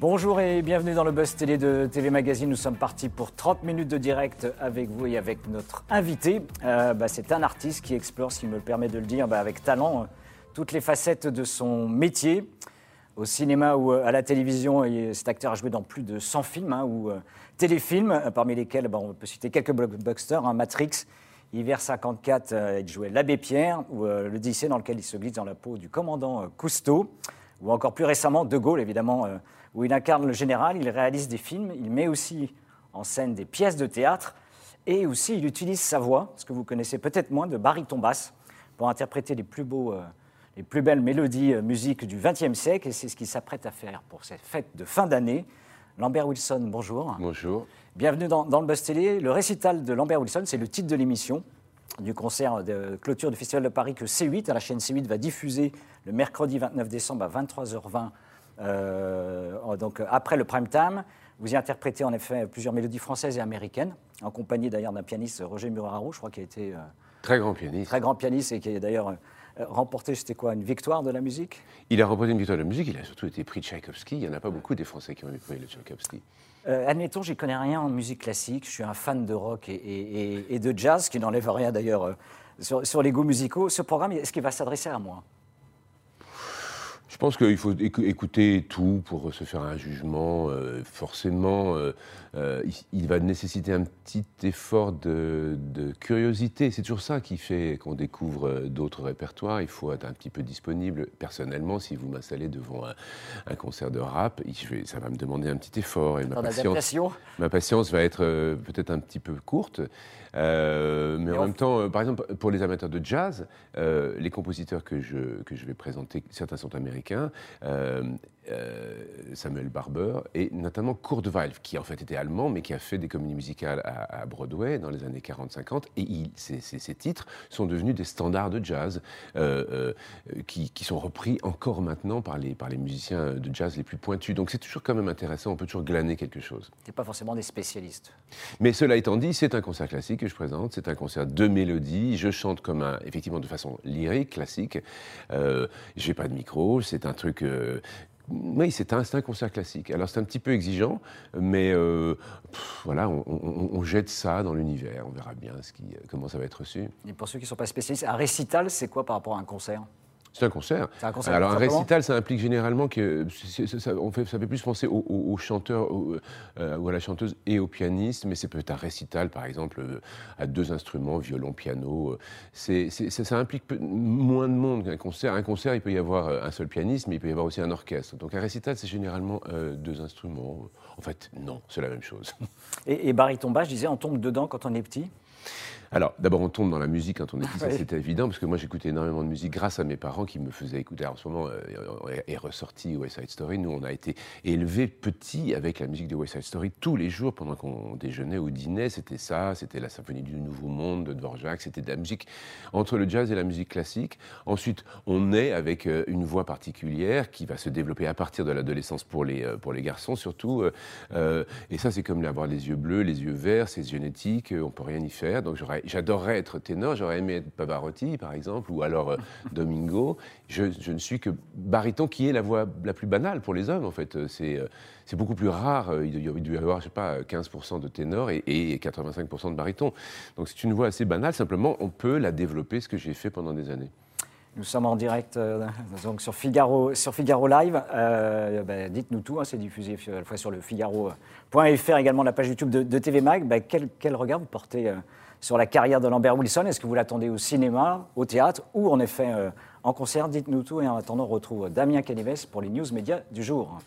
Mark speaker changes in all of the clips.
Speaker 1: Bonjour et bienvenue dans le Buzz Télé de TV Magazine. Nous sommes partis pour 30 minutes de direct avec vous et avec notre invité. Euh, bah, c'est un artiste qui explore, s'il me le permet de le dire, bah, avec talent, euh, toutes les facettes de son métier. Au cinéma ou euh, à la télévision, cet acteur a joué dans plus de 100 films hein, ou téléfilms, parmi lesquels bah, on peut citer quelques blockbusters, hein, Matrix, Hiver 54, il jouait l'abbé Pierre, ou l'Odyssée dans lequel il se glisse dans la peau du commandant Cousteau, ou encore plus récemment De Gaulle, évidemment où il incarne le général, il réalise des films, il met aussi en scène des pièces de théâtre et aussi il utilise sa voix, ce que vous connaissez peut-être moins, de baryton basse, pour interpréter les plus beaux, euh, les plus belles mélodies euh, musiques du XXe siècle et c'est ce qu'il s'apprête à faire pour cette fête de fin d'année. Lambert Wilson, bonjour.
Speaker 2: Bonjour.
Speaker 1: Bienvenue dans, dans le Buzz Télé. Le récital de Lambert Wilson, c'est le titre de l'émission du concert de clôture du Festival de Paris que C8, à la chaîne C8, va diffuser le mercredi 29 décembre à 23h20 euh, donc après le prime time, vous y interprétez en effet plusieurs mélodies françaises et américaines, en compagnie d'ailleurs d'un pianiste, Roger Muraro, je crois, qui a été... Euh,
Speaker 2: très grand pianiste.
Speaker 1: Très grand pianiste et qui a d'ailleurs euh, remporté, c'était quoi, une victoire de la musique?
Speaker 2: Il a remporté une victoire de la musique, il a surtout été prix Tchaïkovski. Il n'y en a pas beaucoup des Français qui ont eu prix de Tchaïkovski.
Speaker 1: Euh, admettons, j'y connais rien en musique classique. Je suis un fan de rock et, de jazz, qui n'enlève rien d'ailleurs sur, sur, les goûts musicaux. Ce programme, est-ce qu'il va s'adresser à moi?
Speaker 2: Je pense qu'il faut écouter tout pour se faire un jugement. Euh, forcément, euh, euh, il, va nécessiter un petit effort de, curiosité. C'est toujours ça qui fait qu'on découvre d'autres répertoires. Il faut être un petit peu disponible. Personnellement, si vous m'installez devant un, concert de rap, ça va me demander un petit effort.
Speaker 1: Et ma patience,
Speaker 2: ma patience va être peut-être un petit peu courte. Euh, mais en même temps, par exemple, pour les amateurs de jazz, les compositeurs que je, que je vais présenter, certains sont américains, euh, Samuel Barber et notamment Kurt Weill, qui en fait était allemand, mais qui a fait des comédies musicales à, Broadway dans les années 40-50. Et il, ces, titres sont devenus des standards de jazz euh, euh, qui, sont repris encore maintenant par les, par les musiciens de jazz les plus pointus. Donc c'est toujours quand même intéressant, on peut toujours glaner quelque chose.
Speaker 1: C'est pas forcément des spécialistes.
Speaker 2: Mais cela étant dit, c'est un concert classique que je présente, c'est un concert de mélodie. Je chante comme un, effectivement de façon lyrique, classique. Euh, J'ai pas de micro, c'est un truc oui, c'est un, un, concert classique. Alors c'est un petit peu exigeant, mais euh, voilà, on, jette ça dans l'univers. On verra bien ce qui, comment ça va être reçu.
Speaker 1: Et pour ceux qui ne sont pas spécialistes, un récital, c'est quoi par rapport à un concert?
Speaker 2: C'est un concert. Un concert Alors un récital, ça implique généralement que ça, on fait, ça fait plus penser au, chanteur euh, ou à la chanteuse et au pianiste, mais c'est peut-être un récital, par exemple, euh, à deux instruments, violon, piano. C'est, ça implique moins de monde qu'un concert. Un concert, il peut y avoir euh, un seul pianiste, mais il peut y avoir aussi un orchestre. Donc un récital, c'est généralement deux instruments. En fait, non, c'est la même chose.
Speaker 1: Et, et baryton je disais, on tombe dedans quand on est petit?
Speaker 2: Alors, d'abord, on tombe dans la musique quand on est petit, c'était évident, parce que moi, j'écoutais énormément de musique grâce à mes parents qui me faisaient écouter. en ce moment, euh, est ressorti West Side Story. Nous, on a été élevés petits avec la musique de West Side Story tous les jours pendant qu'on déjeunait ou dînait. C'était ça, c'était la symphonie du Nouveau Monde de Dvorak, c'était de la musique entre le jazz et la musique classique. Ensuite, on naît avec euh, une voix particulière qui va se développer à partir de l'adolescence pour les, euh, pour les garçons surtout. et ça, c'est comme avoir les yeux bleus, les yeux verts, c'est génétique, on peut rien y faire. Donc, j'adorerais être ténor, j'aurais aimé être Pavarotti, par exemple, ou alors euh, Domingo. Je, ne suis que baryton, qui est la voix la plus banale pour les hommes, en fait. C'est euh, c'est beaucoup plus rare. Euh, il doit y avoir, je sais pas, 15% de ténor et, 85% de baryton. Donc c'est une voix assez banale. Simplement, on peut la développer, ce que j'ai fait pendant des années.
Speaker 1: Nous sommes en direct donc sur, Figaro, sur Figaro Live. Ben, dites-nous tout, hein, c'est diffusé à la fois sur le Figaro.fr, également la page YouTube de, TV Mag. Quel, quel, regard vous portez sur la carrière de Lambert Wilson. Est-ce que vous l'attendez au cinéma, au théâtre ou en effet euh, en concert? Dites-nous tout et en attendant, on retrouve Damien Canives pour les news médias du jour.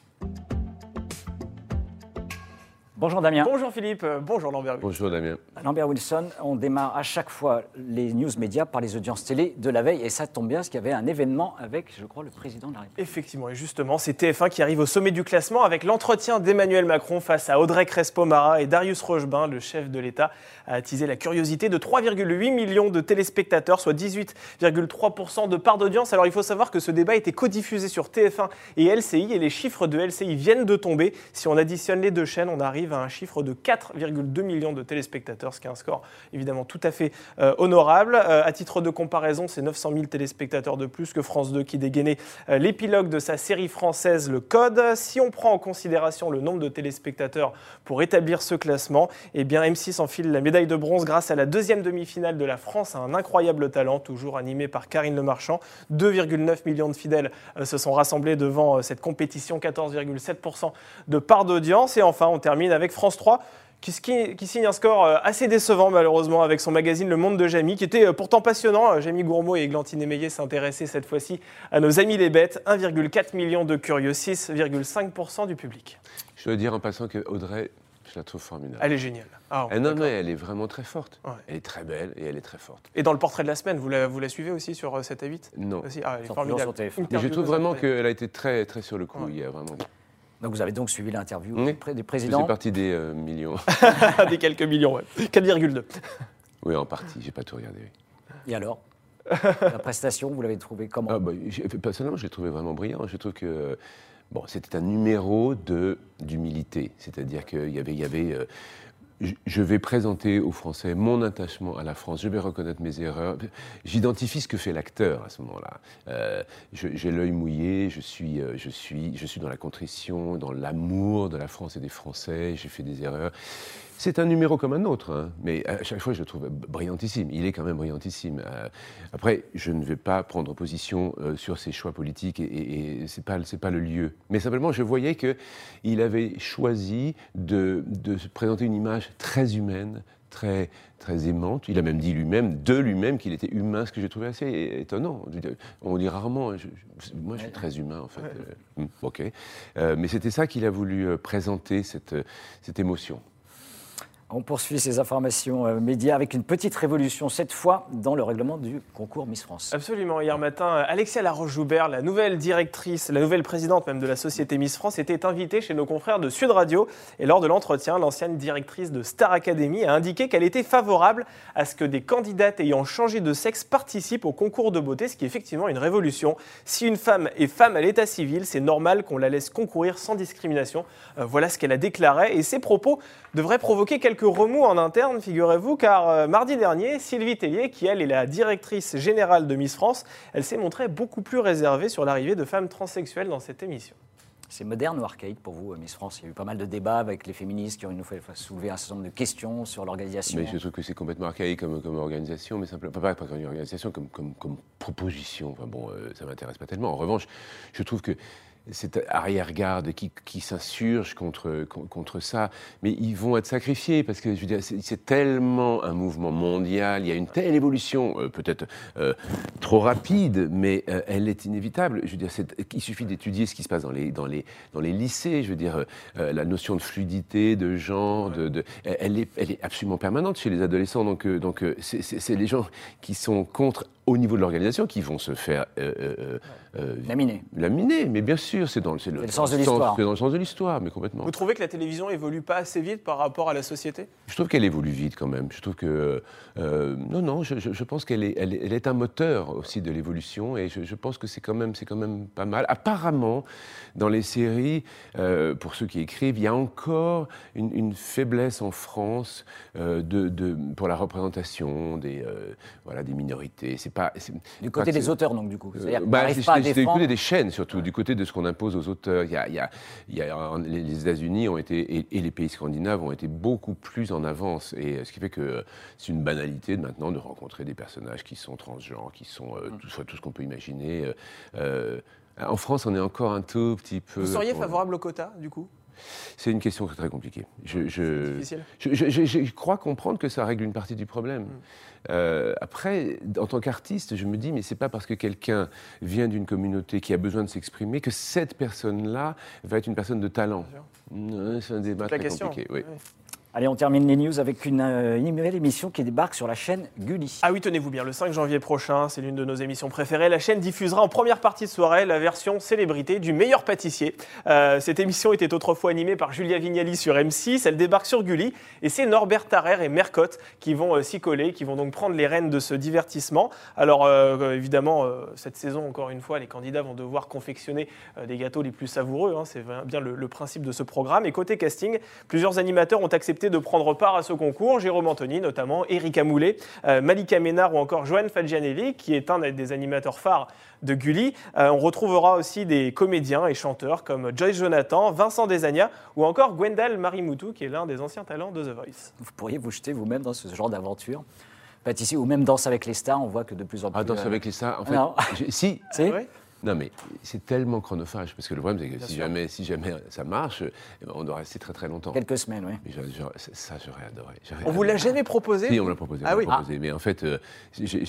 Speaker 1: Bonjour Damien.
Speaker 3: Bonjour Philippe, bonjour Lambert.
Speaker 2: Bonjour Damien.
Speaker 1: Lambert Wilson, on démarre à chaque fois les news médias par les audiences télé de la veille et ça tombe bien parce qu'il y avait un événement avec, je crois, le président de la République.
Speaker 3: Effectivement, et justement, c'est TF1 qui arrive au sommet du classement avec l'entretien d'Emmanuel Macron face à Audrey Crespo-Mara et Darius Rochebin, le chef de l'État, a attisé la curiosité de 3,8 millions de téléspectateurs, soit 18,3% de part d'audience. Alors il faut savoir que ce débat était codiffusé sur TF1 et LCI et les chiffres de LCI viennent de tomber. Si on additionne les deux chaînes, on arrive à un chiffre de 4,2 millions de téléspectateurs, ce qui est un score évidemment tout à fait euh, honorable. Euh, à titre de comparaison, c'est 900 000 téléspectateurs de plus que France 2 qui dégainait euh, l'épilogue de sa série française Le Code. Si on prend en considération le nombre de téléspectateurs pour établir ce classement, eh bien M6 enfile la médaille de bronze grâce à la deuxième demi-finale de la France, à un incroyable talent, toujours animé par Karine Le Marchand. 2,9 millions de fidèles se sont rassemblés devant cette compétition, 14,7% de part d'audience. Et enfin, on termine avec France 3 qui, signe un score euh, assez décevant malheureusement avec son magazine Le Monde de Jamie, qui était euh, pourtant passionnant. Euh, Jamie Gourmaud et Églantine Émeillé s'intéressaient cette fois-ci à nos amis les bêtes. 1,4 million de curieux, 6,5% du public.
Speaker 2: Je dois dire en passant que Audrey, je la trouve formidable.
Speaker 3: Elle est géniale.
Speaker 2: Ah, non, mais elle est vraiment très forte. Elle est très belle et elle est très forte.
Speaker 3: Et dans le portrait de la semaine, vous la, vous la suivez aussi sur 7 à 8
Speaker 2: Non.
Speaker 3: Ah, elle est formidable.
Speaker 2: Je trouve vraiment qu'elle a été très, très sur le coup. Il y a vraiment...
Speaker 1: Donc vous avez donc suivi l'interview des présidents.
Speaker 2: C'est partie des euh, millions.
Speaker 3: des quelques millions, ouais. 4,2.
Speaker 2: Oui, en partie, j'ai pas tout regardé.
Speaker 1: Et alors? La prestation, vous l'avez trouvée comment? Ah,
Speaker 2: bah, Personnellement, je l'ai trouvé vraiment brillant. Je trouve que bon, c'était un numéro d'humilité. C'est-à-dire qu'il y avait, il y avait euh, je vais présenter aux Français mon attachement à la France, je vais reconnaître mes erreurs. J'identifie ce que fait l'acteur à ce moment-là. Euh, j'ai l'œil mouillé, je suis, euh, je, suis, je suis dans la contrition, dans l'amour de la France et des Français, j'ai fait des erreurs. C'est un numéro comme un autre, hein. mais à chaque fois, je le trouve brillantissime. Il est quand même brillantissime. Euh, après, je ne vais pas prendre position euh, sur ses choix politiques et, et, ce n'est pas, pas, le lieu. Mais simplement, je voyais qu'il avait choisi de, de présenter une image très humaine, très, très aimante. Il a même dit lui-même, de lui-même, qu'il était humain, ce que j'ai trouvé assez étonnant. On dit rarement, moi je suis très humain en fait. Euh, hmm, ok. mais c'était ça qu'il a voulu présenter, cette, cette émotion.
Speaker 1: On poursuit ces informations euh, médias avec une petite révolution, cette fois dans le règlement du concours Miss France.
Speaker 3: Absolument. Hier matin, Alexia Laroche-Joubert, la nouvelle directrice, la nouvelle présidente même de la société Miss France, était invitée chez nos confrères de Sud Radio. Et lors de l'entretien, l'ancienne directrice de Star Academy a indiqué qu'elle était favorable à ce que des candidates ayant changé de sexe participent au concours de beauté, ce qui est effectivement une révolution. Si une femme est femme à l'état civil, c'est normal qu'on la laisse concourir sans discrimination. Euh, voilà ce qu'elle a déclaré. Et ces propos devraient provoquer quelques remous en interne, figurez-vous, car euh, mardi dernier, Sylvie Tellier, qui elle est la directrice générale de Miss France, elle s'est montrée beaucoup plus réservée sur l'arrivée de femmes transsexuelles dans cette émission.
Speaker 1: C'est moderne ou archaïque pour vous, Miss France? Il y a eu pas mal de débats avec les féministes qui ont une fois soulevé un certain nombre de questions sur l'organisation.
Speaker 2: Mais je trouve que c'est complètement archaïque comme, comme organisation, mais simplement, pas, pas comme organisation, comme, comme, comme proposition. Enfin bon, euh, ça m'intéresse pas tellement. En revanche, je trouve que cette arrière-garde qui, s'insurge contre, contre ça, mais ils vont être sacrifiés parce que c'est tellement un mouvement mondial, il y a une telle évolution, euh, peut-être euh, trop rapide, mais euh, elle est inévitable. Je veux dire, il suffit d'étudier ce qui se passe dans les, dans les, dans les lycées. Je veux dire, la notion de fluidité, de genre, elle, est, elle est absolument permanente chez les adolescents. Donc, donc c'est les gens qui sont contre au niveau de l'organisation qui vont se faire
Speaker 1: euh, euh, euh, laminer.
Speaker 2: Laminer, mais bien sûr, c'est dans,
Speaker 1: le, le sens de l'histoire.
Speaker 2: C'est dans le sens de l'histoire, mais complètement.
Speaker 3: Vous trouvez que la télévision évolue pas assez vite par rapport à la société?
Speaker 2: Je trouve qu'elle évolue vite quand même. Je trouve que non, non, je, pense qu'elle est, elle, est un moteur aussi de l'évolution, et je, pense que c'est quand même, c'est quand même pas mal. Apparemment, dans les séries, pour ceux qui écrivent, il y a encore une, faiblesse en France de, de, pour la représentation des, voilà, des minorités. C'est
Speaker 1: du côté des auteurs, donc, du coup.
Speaker 2: Euh, bah, c'est du côté des chaînes, surtout, du côté de ce qu'on impose aux auteurs. Il y a, il y a, les États-Unis ont été, et, les pays scandinaves ont été beaucoup plus en avance. Et ce qui fait que c'est une banalité de maintenant de rencontrer des personnages qui sont transgenres, qui sont euh, mm. tout, tout, ce qu'on peut imaginer. Euh, en France, on est encore un tout petit peu.
Speaker 3: Vous seriez favorable au quota, du coup?
Speaker 2: C'est une question très compliquée. Je, je, je, crois comprendre que ça règle une partie du problème. Mm. Euh, après, en tant qu'artiste, je me dis, mais c'est pas parce que quelqu'un vient d'une communauté qui a besoin de s'exprimer que cette personne-là va être une personne de talent. C'est un débat très compliqué. Oui.
Speaker 1: Allez, on termine les news avec une, euh, une nouvelle émission qui débarque sur la chaîne Gulli.
Speaker 3: Ah oui, tenez-vous bien, le 5 janvier prochain, c'est l'une de nos émissions préférées. La chaîne diffusera en première partie de soirée la version célébrité du meilleur pâtissier. Euh, cette émission était autrefois animée par Julia Vignali sur M6. Elle débarque sur Gulli et c'est Norbert Tarrer et Mercotte qui vont euh, s'y coller, qui vont donc prendre les rênes de ce divertissement. Alors évidemment, cette saison, encore une fois, les candidats vont devoir confectionner des gâteaux les plus savoureux. hein. c'est bien le principe de ce programme. Et côté casting, plusieurs animateurs ont accepté de prendre part à ce concours. Jérôme Anthony notamment, Erika Moulet, euh, Malika Ménard ou encore Joanne Fadjianelli, qui est un des animateurs phares de Gulli. Euh, on retrouvera aussi des comédiens et chanteurs comme Joyce Jonathan, Vincent Desagna ou encore Gwendal Marimoutou, qui est l'un des anciens talents de The Voice.
Speaker 1: Vous pourriez vous jeter vous-même dans ce genre d'aventure Pâtissier ou même Danse avec les stars, on voit que de plus en plus.
Speaker 2: Ah, danse
Speaker 1: euh,
Speaker 2: avec les stars, en fait.
Speaker 1: non.
Speaker 2: si,
Speaker 1: c'est-
Speaker 3: Ouais?
Speaker 2: Non, mais c'est tellement chronophage, parce que le problème, c'est que
Speaker 3: Bien
Speaker 2: si
Speaker 3: sûr.
Speaker 2: jamais, si jamais ça marche, eh ben, on doit rester très très longtemps.
Speaker 1: Quelques semaines, oui.
Speaker 2: Mais ça, j'aurais adoré.
Speaker 3: On vous l'a
Speaker 2: adoré.
Speaker 3: jamais proposé
Speaker 2: Si, on l'a proposé.
Speaker 3: Ah oui.
Speaker 2: proposé. Mais en fait. euh,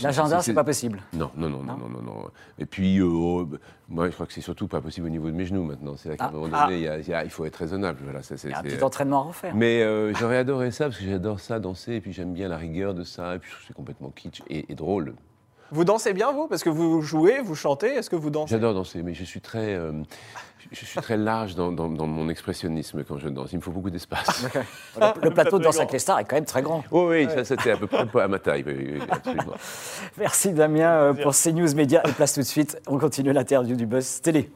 Speaker 1: L'agenda, c'est pas possible.
Speaker 2: Non, non, non, non, non, non, non. Et puis, euh, oh, bah, moi, je crois que c'est surtout pas possible au niveau de mes genoux maintenant. C'est là qu'à
Speaker 1: Ah.
Speaker 2: un moment
Speaker 3: Ah.
Speaker 2: donné, il y a- il y a- il faut être raisonnable. Voilà, ça, c'est-
Speaker 1: Il y a un petit entraînement à refaire.
Speaker 2: Mais euh, j'aurais adoré ça parce que j'adore ça, danser, et puis j'aime bien la rigueur de ça, et puis je trouve que c'est complètement kitsch et, et drôle.
Speaker 3: Vous dansez bien, vous? Parce que vous jouez, vous chantez. Est-ce que vous dansez?
Speaker 2: J'adore danser, mais je suis très, euh, je suis très large dans, dans- dans mon expressionnisme quand je danse. Il me faut beaucoup d'espace.
Speaker 1: Le, le plateau de Danse avec les stars est quand même très grand.
Speaker 2: Oh oui, ça c'était à peu près à ma taille, absolument.
Speaker 1: Merci Damien euh, pour CNews Média. Et place tout de suite, on continue l'interview du Buzz Télé.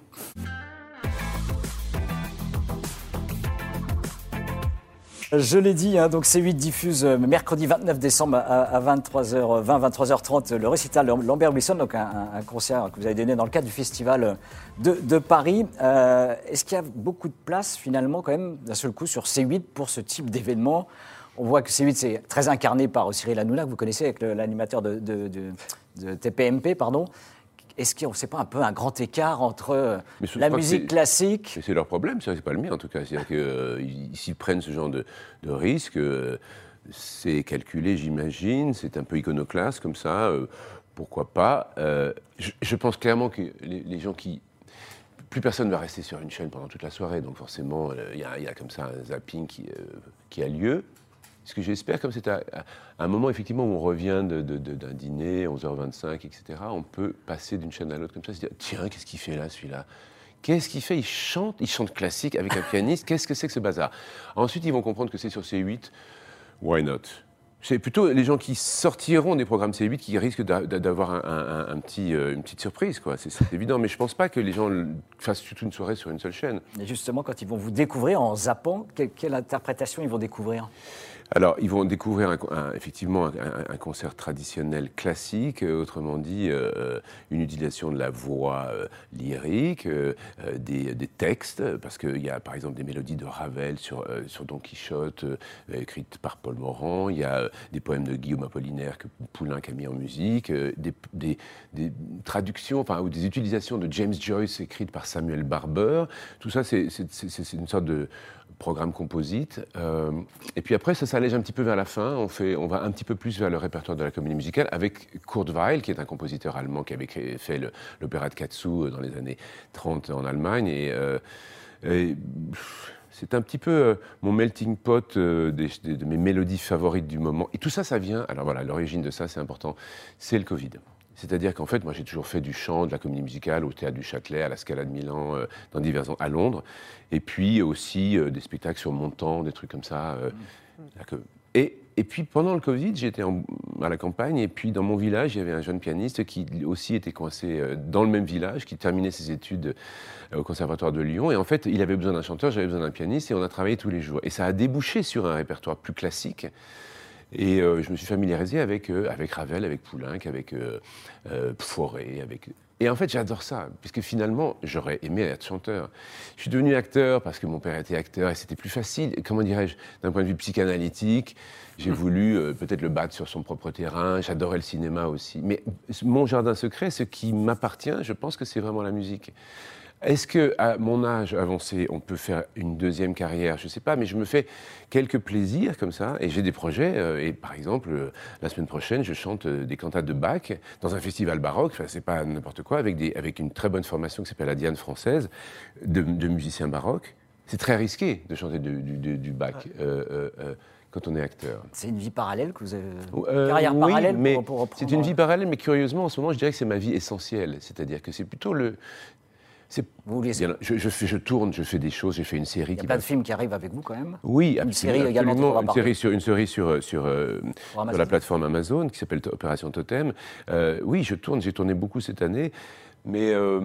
Speaker 1: Je l'ai dit, hein, donc C8 diffuse euh, mercredi 29 décembre à, à 23h20, 23h30 le récital Lambert Wilson, donc un, concert que vous avez donné dans le cadre du festival de, Paris. Euh, Est-ce qu'il y a beaucoup de place finalement quand même d'un seul coup sur C8 pour ce type d'événement? On voit que C8 c'est très incarné par Cyril Hanouna que vous connaissez avec l'animateur de TPMP, pardon. Est-ce qu'il n'y a pas un peu un grand écart entre euh, la musique classique
Speaker 2: c'est leur problème, c'est pas le mien en tout cas. C'est-à-dire qu'ils s'ils prennent ce genre de, de risque, euh, c'est calculé, j'imagine, c'est un peu iconoclaste comme ça, euh, pourquoi pas. Euh, je, je pense clairement que les, les gens qui. Plus personne ne va rester sur une chaîne pendant toute la soirée, donc forcément, euh, il y, a- il y a comme ça un zapping qui, euh, qui a lieu. Ce que j'espère, comme c'est un moment effectivement où on revient d'un dîner, 11h25, etc., on peut passer d'une chaîne à l'autre comme ça, se dire tiens, qu'est-ce qu'il fait là, celui-là? Qu'est-ce qu'il fait? Il chante, il chante classique avec un pianiste. Qu'est-ce que c'est que ce bazar? Ensuite, ils vont comprendre que c'est sur C8. Why not? C'est plutôt les gens qui sortiront des programmes C8 qui risquent d'a- d'a- d'avoir euh, une petite surprise. C'est évident. Mais je pense pas que les gens fassent toute une soirée sur une seule chaîne.
Speaker 1: Et justement, quand ils vont vous découvrir en zappant, quelle interprétation ils vont découvrir?
Speaker 2: Alors, ils vont découvrir effectivement un, concert traditionnel classique, euh, autrement dit, euh, une utilisation de la voix euh, lyrique, euh, euh, des, textes, parce qu'il y a par exemple des mélodies de Ravel sur, euh, Don Quichotte, euh, écrites par Paul Morand, il y a euh, des poèmes de Guillaume Apollinaire que Poulenc a mis en musique, euh, des, traductions, enfin, ou des utilisations de James Joyce écrites par Samuel Barber. Tout ça, c'est une sorte de programme composite. Euh, et puis après, ça s'allège un petit peu vers la fin. On, fait, on va un petit peu plus vers le répertoire de la comédie musicale avec Kurt Weill, qui est un compositeur allemand qui avait créé- fait l'opéra de Katsu euh, dans les années 30 en Allemagne. Et, euh, c'est un petit peu euh, mon melting pot de mes mélodies favorites du moment. Et tout ça, ça vient. Alors voilà, l'origine de ça, c'est important. C'est le Covid. C'est-à-dire qu'en fait, moi, j'ai toujours fait du chant, de la comédie musicale au théâtre du Châtelet, à la Scala de Milan, dans divers à Londres, et puis aussi des spectacles sur Montant, des trucs comme ça. euh, et, et puis pendant le Covid, j'étais à la campagne, et puis dans mon village, il y avait un jeune pianiste qui aussi était coincé euh, dans le même village, qui terminait ses études euh, au Conservatoire de Lyon. Et en fait, il avait besoin d'un chanteur, j'avais besoin d'un pianiste, et on a travaillé tous les jours. Et ça a débouché sur un répertoire plus classique. Et euh, je me suis familiarisé avec, avec Ravel, avec Poulenc, avec euh, Fauré, avec... Et en fait, j'adore ça, puisque finalement, j'aurais aimé être chanteur. Je suis devenu acteur parce que mon père était acteur et c'était plus facile. Comment dirais-je? D'un point de vue psychanalytique, j'ai voulu euh, peut-être le battre sur son propre terrain. J'adorais le cinéma aussi. Mais mon jardin secret, ce qui m'appartient, je pense que c'est vraiment la musique. Est-ce que à mon âge avancé, on peut faire une deuxième carrière? Je ne sais pas, mais je me fais quelques plaisirs comme ça, et j'ai des projets. euh, et par exemple, euh, la semaine prochaine, je chante euh, des cantates de Bach dans un festival baroque. Enfin, c'est pas n'importe quoi, avec, des, avec une très bonne formation qui s'appelle la Diane française de, de musiciens baroques. C'est très risqué de chanter du, du- du- Bach. Quand on est acteur.
Speaker 1: C'est une vie parallèle que vous avez.
Speaker 2: Euh,
Speaker 1: carrière
Speaker 2: oui,
Speaker 1: parallèle
Speaker 2: mais
Speaker 1: pour, pour reprendre-
Speaker 2: c'est une vie parallèle, mais curieusement, en ce moment, je dirais que c'est ma vie essentielle. C'est-à-dire que c'est plutôt le.
Speaker 1: Vous
Speaker 2: je, je fais, je tourne, je fais des choses, j'ai fait une série
Speaker 1: Il y a
Speaker 2: qui
Speaker 1: plein de films qui arrivent avec vous quand même.
Speaker 2: Oui,
Speaker 1: Une
Speaker 2: absolument,
Speaker 1: série également.
Speaker 2: Une série sur, une série sur, sur, euh, sur la plateforme Amazon qui s'appelle Opération Totem. Euh, oui, je tourne, j'ai tourné beaucoup cette année, mais euh,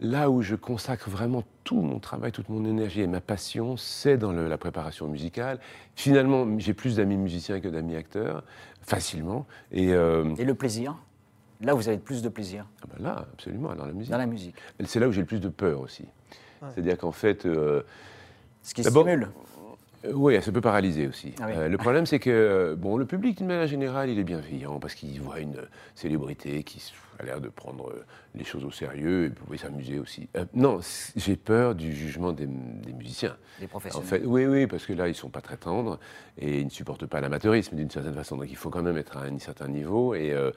Speaker 2: là où je consacre vraiment tout mon travail, toute mon énergie et ma passion, c'est dans le- la préparation musicale. Finalement, j'ai plus d'amis musiciens que d'amis acteurs, facilement. Et euh,
Speaker 1: Et le plaisir Là, vous avez plus de plaisir
Speaker 2: ah ben là, absolument, dans la musique.
Speaker 1: dans la musique.
Speaker 2: C'est là où j'ai le plus de peur aussi. C'est-à-dire qu'en fait, euh,
Speaker 1: Ce qui stimule.
Speaker 2: Euh, Oui, ça peut paralyser aussi.
Speaker 1: Ah oui.
Speaker 2: Euh, le problème, c'est que bon, le public, d'une manière générale, il est bienveillant parce qu'il voit une célébrité qui a l'air de prendre les choses au sérieux et pouvait s'amuser aussi. Euh, non, j'ai peur du jugement des, des musiciens.
Speaker 1: Des
Speaker 2: En
Speaker 1: professionnels.
Speaker 2: fait, oui, oui, parce que là, ils sont pas très tendres et ils ne supportent pas l'amateurisme d'une certaine façon. Donc, il faut quand même être à un certain niveau. Et euh,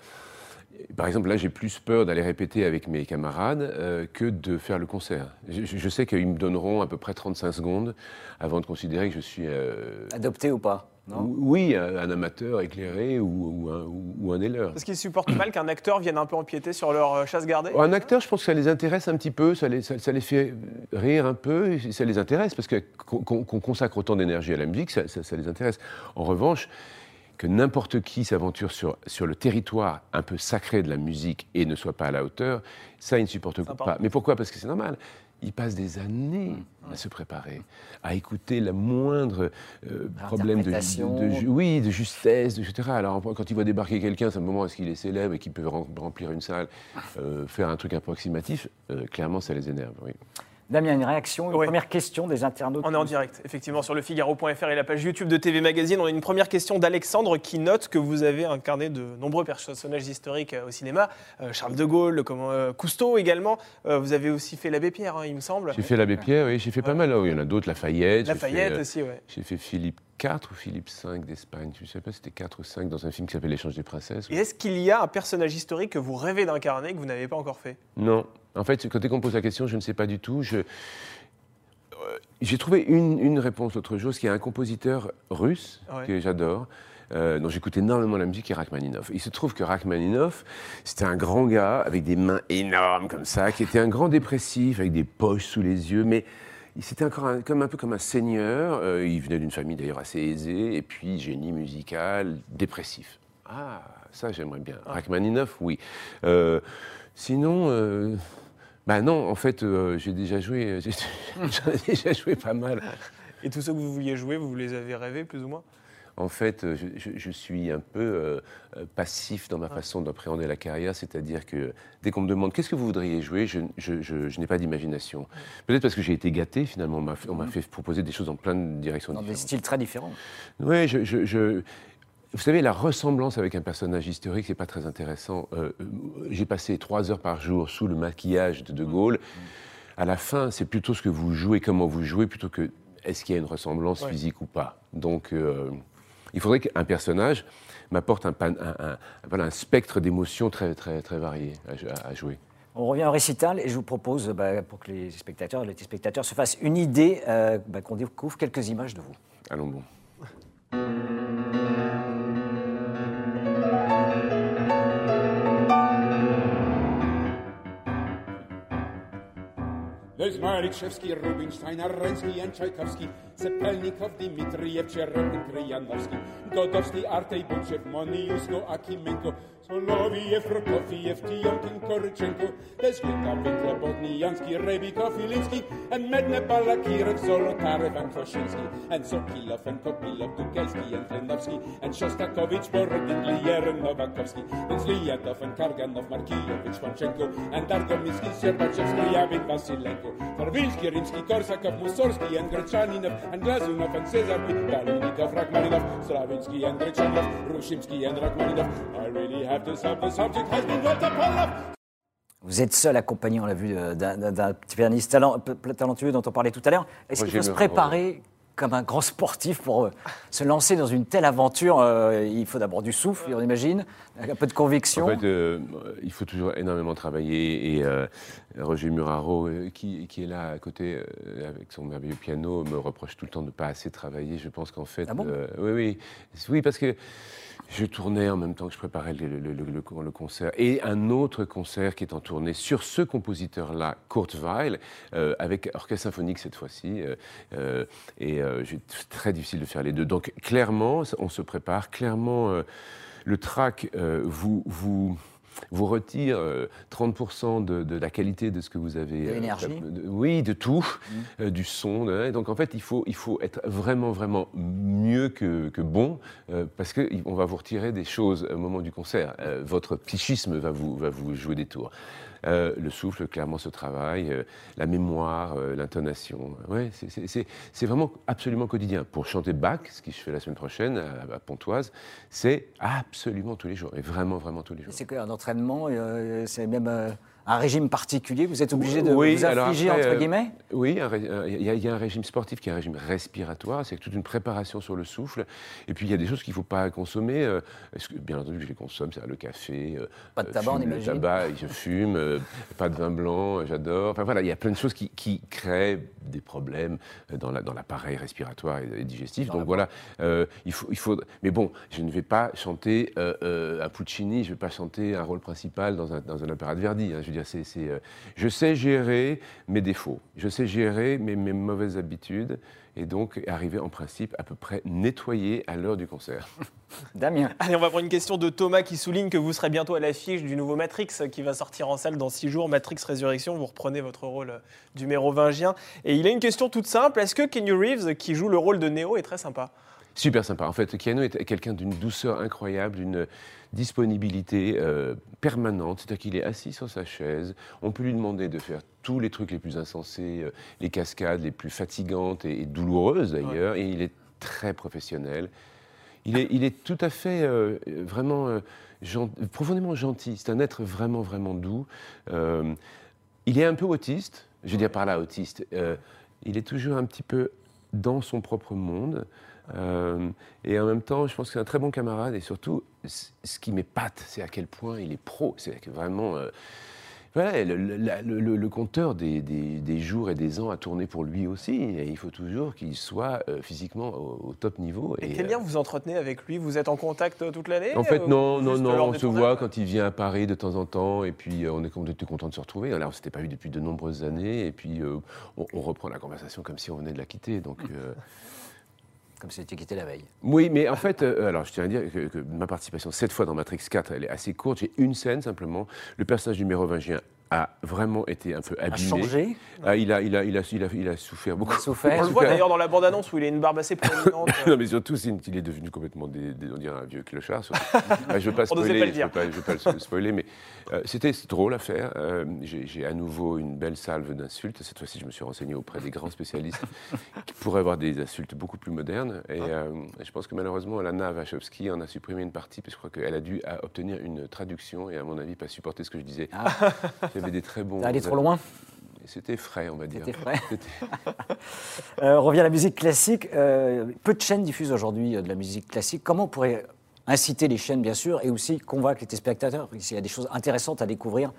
Speaker 2: par exemple, là, j'ai plus peur d'aller répéter avec mes camarades euh, que de faire le concert. Je, sais qu'ils me donneront à peu près 35 secondes avant de considérer que je suis euh,
Speaker 1: Adopté ou pas non?
Speaker 2: Oui, un, un amateur éclairé ou, ou un, ou- ou un.
Speaker 3: Parce qu'ils supportent mal qu'un acteur vienne un peu empiéter sur leur euh, chasse gardée?
Speaker 2: Un acteur, je pense que ça les intéresse un petit peu, ça les, ça, ça les fait rire un peu, et ça les intéresse, parce que qu'on consacre autant d'énergie à la musique, ça, ça- ça les intéresse. En revanche, que n'importe qui s'aventure sur, sur le territoire un peu sacré de la musique et ne soit pas à la hauteur, ça, ils ne supportent pas. Mais pourquoi? Parce que c'est normal. Ils passent des années à se préparer, à écouter la moindre euh, problème de, de- de oui, de justesse, etc. Alors quand ils voient débarquer quelqu'un, c'est un moment est-ce qu'il est célèbre et qu'il peut rem- remplir une salle, euh, faire un truc approximatif, euh, clairement ça les énerve. Oui.
Speaker 1: Damien, une réaction, une première question des internautes
Speaker 3: On est en direct, effectivement, sur le Figaro.fr et la page YouTube de TV Magazine. On a une première question d'Alexandre qui note que vous avez incarné de nombreux personnages historiques euh, au cinéma. Euh, Charles de Gaulle, euh, Cousteau également. Euh, vous avez aussi fait l'abbé Pierre, hein, il me semble.
Speaker 2: J'ai fait l'abbé Pierre, oui, j'ai fait pas mal. Oh, il y en a d'autres, Lafayette.
Speaker 3: Lafayette
Speaker 2: fait,
Speaker 3: aussi, ouais.
Speaker 2: J'ai fait Philippe IV ou Philippe V d'Espagne? Je ne sais pas si c'était 4 ou 5 dans un film qui s'appelle L'échange des princesses.
Speaker 3: Et est-ce qu'il y a un personnage historique que vous rêvez d'incarner que vous n'avez pas encore fait?
Speaker 2: Non. En fait, quand on me pose la question, je ne sais pas du tout. Je... Euh, J'ai trouvé une, une réponse l'autre jour, qui est un compositeur russe
Speaker 3: Ouais.
Speaker 2: que j'adore. euh, dont j'écoute énormément la musique, qui est Rachmaninoff. Il se trouve que Rachmaninoff, c'était un grand gars avec des mains énormes comme ça, qui était un grand dépressif avec des poches sous les yeux, mais c'était encore un, comme un peu comme un seigneur. euh, il venait d'une famille d'ailleurs assez aisée, et puis génie musical, dépressif. Ah, ça j'aimerais bien. Rachmaninoff, oui. Euh, sinon. euh, bah non, en fait, euh, j'ai déjà joué, j'ai déjà joué pas mal.
Speaker 3: Et tous ceux que vous vouliez jouer, vous les avez rêvés plus ou moins?
Speaker 2: En fait, euh, je, suis un peu euh, euh, passif dans ma façon d'appréhender la carrière, c'est-à-dire que dès qu'on me demande qu'est-ce que vous voudriez jouer, je, je- je- je n'ai pas d'imagination. Peut-être parce que j'ai été gâté, finalement, on m'a fait, fait proposer des choses dans plein de directions
Speaker 1: dans des
Speaker 2: différentes.
Speaker 1: styles très différents.
Speaker 2: Oui, je, Vous savez, la ressemblance avec un personnage historique, c'est pas très intéressant. Euh, J'ai passé trois heures par jour sous le maquillage de De Gaulle. À la fin, c'est plutôt ce que vous jouez, comment vous jouez, plutôt que est-ce qu'il y a une ressemblance
Speaker 3: Ouais.
Speaker 2: physique ou pas. Donc, euh, il faudrait qu'un personnage m'apporte un, pan- un- un- voilà, un spectre d'émotions très, très, très varié à- à jouer.
Speaker 1: On revient au récital et je vous propose, bah, pour que les spectateurs, les téléspectateurs se fassent une idée, euh, bah, qu'on découvre quelques images de vous.
Speaker 2: Allons bon.
Speaker 4: Marichevsky, Rubinstein, Arensky, and Tchaikovsky, Sepelnikov, Dmitriev, and Krianovsky, Godovsky, Artei, Buchev, Moniusko, Akimenko, Soloviev, Prokofiev, Tiomkin, Korchenko, Leskikov, Klobotnyansky, Rebikov, Ilinsky, and Medne, Balakirov, Zolotarev, and Khoshinsky, and Sokilov, and Kopilov, Dukelsky, and Klinovsky, and Shostakovich, Borodin, Lier, and Novakovsky, and Slyatov, and Karganov, Markiyevich, Vanchenko, and Dargominsky, Sherbachevsky, Yavin, Vasilenko, Korvinsky, Rimsky, Korsakov, Musorsky, and Grechaninov, and Glazunov, and Cesar, Kalinikov, Rachmaninov, Stravinsky, and Grechanov, Rushimsky, and Rachmaninov. I really have
Speaker 1: Vous êtes seul accompagné, on l'a vu, euh, d'un- petit pianiste talent- p- talentueux dont on parlait tout à l'heure. Est-ce qu'il faut se préparer comme un grand sportif pour euh, se lancer dans une telle aventure euh, Il faut d'abord du souffle, on imagine, un peu de conviction.
Speaker 2: En fait, euh, il faut toujours énormément travailler. Et euh, Roger Muraro, euh, qui, qui est là à côté euh, avec son merveilleux piano, me reproche tout le temps de ne pas assez travailler. Je pense qu'en fait.
Speaker 1: Ah bon?
Speaker 2: euh, oui, oui. Oui, parce que je tournais en même temps que je préparais le, concert. Et un autre concert qui est en tournée sur ce compositeur-là, Kurt Weill, euh, avec orchestre symphonique cette fois-ci. euh, euh, et c'est très difficile de faire les deux. Donc, clairement, on se prépare. Clairement, le track vous. vous vous retire euh, 30% de, de la qualité de ce que vous avez.
Speaker 1: De
Speaker 2: euh,
Speaker 1: l'énergie
Speaker 2: oui, de tout, euh, du son. de- donc en fait, il faut, il faut être vraiment, vraiment mieux que, que bon, euh, parce qu'on va vous retirer des choses au moment du concert. Euh, votre psychisme va vous, va vous jouer des tours. Euh, le souffle, clairement, ce travail, euh, la mémoire, euh, l'intonation. Ouais, c'est- vraiment absolument quotidien. Pour chanter Bach, ce que je fais la semaine prochaine à, à Pontoise, c'est absolument tous les jours, et vraiment, vraiment tous les jours.
Speaker 1: C'est qu'un entraînement, c'est même un régime particulier. Vous êtes obligé de
Speaker 2: Oui,
Speaker 1: vous affliger,
Speaker 2: après,
Speaker 1: entre
Speaker 2: euh,
Speaker 1: guillemets
Speaker 2: Oui, un- il y, a- il y a un régime sportif qui est un régime respiratoire, c'est toute une préparation sur le souffle. Et puis il y a des choses qu'il ne faut pas consommer. euh, que, bien entendu, je les consomme, c'est le café. euh,
Speaker 1: Pas de
Speaker 2: euh,
Speaker 1: tabac, on
Speaker 2: fume le
Speaker 1: imagine.
Speaker 2: tabac, je fume, euh, pas de vin blanc, euh, j'adore. Enfin voilà, il y a plein de choses qui, qui créent des problèmes euh, dans la- dans l'appareil respiratoire et, et digestif. Donc voilà, euh, il, faut, il faut. Mais bon, je ne vais pas chanter euh, euh, un Puccini, je ne vais pas chanter un rôle principal dans un, dans un opéra de Verdi. hein. Je dire, c'est, c'est, euh, je sais gérer mes défauts, je sais gérer mes, mes mauvaises habitudes et donc arriver en principe à peu près nettoyé à l'heure du concert.
Speaker 1: Damien.
Speaker 3: Allez, on va prendre une question de Thomas qui souligne que vous serez bientôt à l'affiche du nouveau Matrix qui va sortir en salle dans six jours, Matrix Résurrection. Vous reprenez votre rôle du mérovingien. Et il a une question toute simple. Est-ce que Kenny Reeves, qui joue le rôle de Neo, est très sympa?
Speaker 2: Super sympa. En fait, Keanu est quelqu'un d'une douceur incroyable, d'une disponibilité euh, permanente. C'est-à-dire qu'il est assis sur sa chaise. On peut lui demander de faire tous les trucs les plus insensés, euh, les cascades les plus fatigantes et, et douloureuses d'ailleurs. Et il est très professionnel. Il est, il est tout à fait, euh, vraiment, profondément gentil. C'est un être vraiment, vraiment doux. Il est un peu autiste. Je veux dire par là autiste. Il est toujours un petit peu dans son propre monde. Euh, et en même temps, je pense que c'est un très bon camarade. Et surtout, ce qui m'épate, c'est à quel point il est pro. C'est que vraiment. euh, voilà, le, le- la- le- le- le compteur des, des- des jours et des ans a tourné pour lui aussi. Et il faut toujours qu'il soit euh, physiquement au, au top niveau.
Speaker 3: Et
Speaker 2: Et,
Speaker 3: quel lien vous entretenez avec lui? Vous êtes en contact toute l'année
Speaker 2: en fait, non, non, non, on se voit quand il vient à Paris de temps en temps, et puis on, est, était content de se retrouver. Alors, on s'était pas vu depuis de nombreuses années, et puis on, on reprend la conversation comme si on venait de la quitter. Donc,
Speaker 1: Comme si quitté la veille.
Speaker 2: oui, mais en fait, euh, alors je tiens à dire que, que ma participation cette fois dans Matrix 4, elle est assez courte. J'ai une scène simplement. Le personnage du mérovingien a vraiment été un peu
Speaker 1: A
Speaker 2: abîmé.
Speaker 1: changé
Speaker 2: Ah, il, a, il, a, il, a, il, a, il a souffert beaucoup.
Speaker 1: Il a souffert.
Speaker 3: On le voit d'ailleurs dans la bande-annonce où il a une barbe assez proéminente.
Speaker 2: non, mais surtout, il est devenu complètement, des, des- on dirait un vieux clochard. Ah, je ne veux pas spoiler,
Speaker 3: pas le
Speaker 2: je
Speaker 3: dire.
Speaker 2: veux pas, je veux pas le spoiler, mais euh, c'était drôle à faire. Euh, J'ai à nouveau une belle salve d'insultes. Cette fois-ci, je me suis renseigné auprès des grands spécialistes qui pourraient avoir des insultes beaucoup plus modernes. Et euh, je pense que malheureusement, Lana Wachowski en a supprimé une partie, parce que je crois qu'elle a dû obtenir une traduction et, à mon avis, pas supporter ce que je disais.
Speaker 1: Ah.
Speaker 2: Il avait des très bons.
Speaker 1: Allé trop loin
Speaker 2: C'était frais, on va dire.
Speaker 1: C'était frais. Euh, on revient à la musique classique. Euh, peu de chaînes diffusent aujourd'hui euh, de la musique classique. Comment on pourrait inciter les chaînes, bien sûr, et aussi convaincre les téléspectateurs? S'il y a des choses intéressantes à découvrir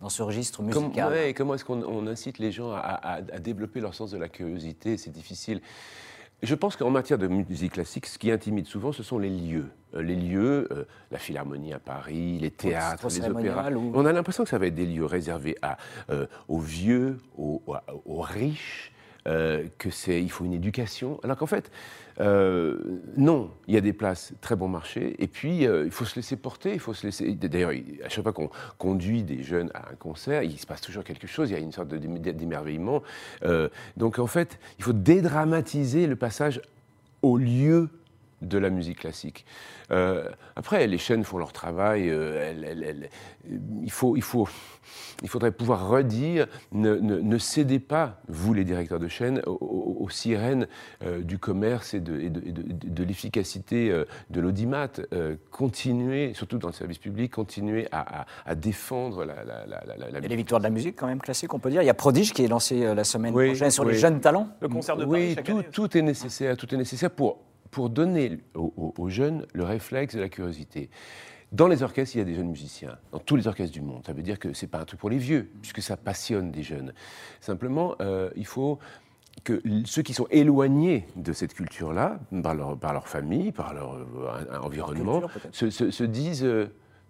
Speaker 1: dans ce registre
Speaker 2: Comme-
Speaker 1: musical.
Speaker 2: ouais, et comment est-ce qu'on on incite les gens à, à- à développer leur sens de la curiosité? C'est difficile. Je pense qu'en matière de musique classique, ce qui intimide souvent, ce sont les lieux. Euh, les lieux, euh, la Philharmonie à Paris, les théâtres, les opéras.
Speaker 1: ou-
Speaker 2: On a l'impression que ça va être des lieux réservés à, euh, aux vieux, aux, aux- aux riches, euh, que c'est, il faut une éducation. Alors qu'en fait, euh, non, il y a des places très bon marché, et puis euh, il faut se laisser porter, il faut se laisser. D'ailleurs, il- à chaque fois qu'on conduit des jeunes à un concert, il se passe toujours quelque chose. Il y a une sorte d'émerveillement. Donc en fait, il faut dédramatiser le passage au lieu de la musique classique. Euh, après, les chaînes font leur travail. euh, elles- elles- elles- il, faut, il, faut, il faudrait pouvoir redire ne, ne- ne cédez pas, vous les directeurs de chaîne, aux, aux- aux sirènes euh, du commerce et de, et de- et de- de l'efficacité euh, de l'audimat. Euh, continuez, surtout dans le service public, continuez à, à- à défendre la, la, la,
Speaker 1: a les victoires de la musique quand même classique, on peut dire. Il y a Prodige qui est lancé euh, la semaine
Speaker 2: Oui,
Speaker 1: prochaine sur les jeunes talents.
Speaker 3: Le concert de Paris
Speaker 2: Oui,
Speaker 3: chaque
Speaker 2: tout,
Speaker 3: année.
Speaker 2: tout est nécessaire, tout est nécessaire pour, pour donner aux, aux- aux jeunes le réflexe de la curiosité. Dans les orchestres, il y a des jeunes musiciens, dans tous les orchestres du monde. Ça veut dire que c'est pas un truc pour les vieux, puisque ça passionne des jeunes. Simplement, euh, il faut que ceux qui sont éloignés de cette culture-là, par leur, par leur famille, par leur euh, environnement,
Speaker 1: culture,
Speaker 2: se, se- se disent euh,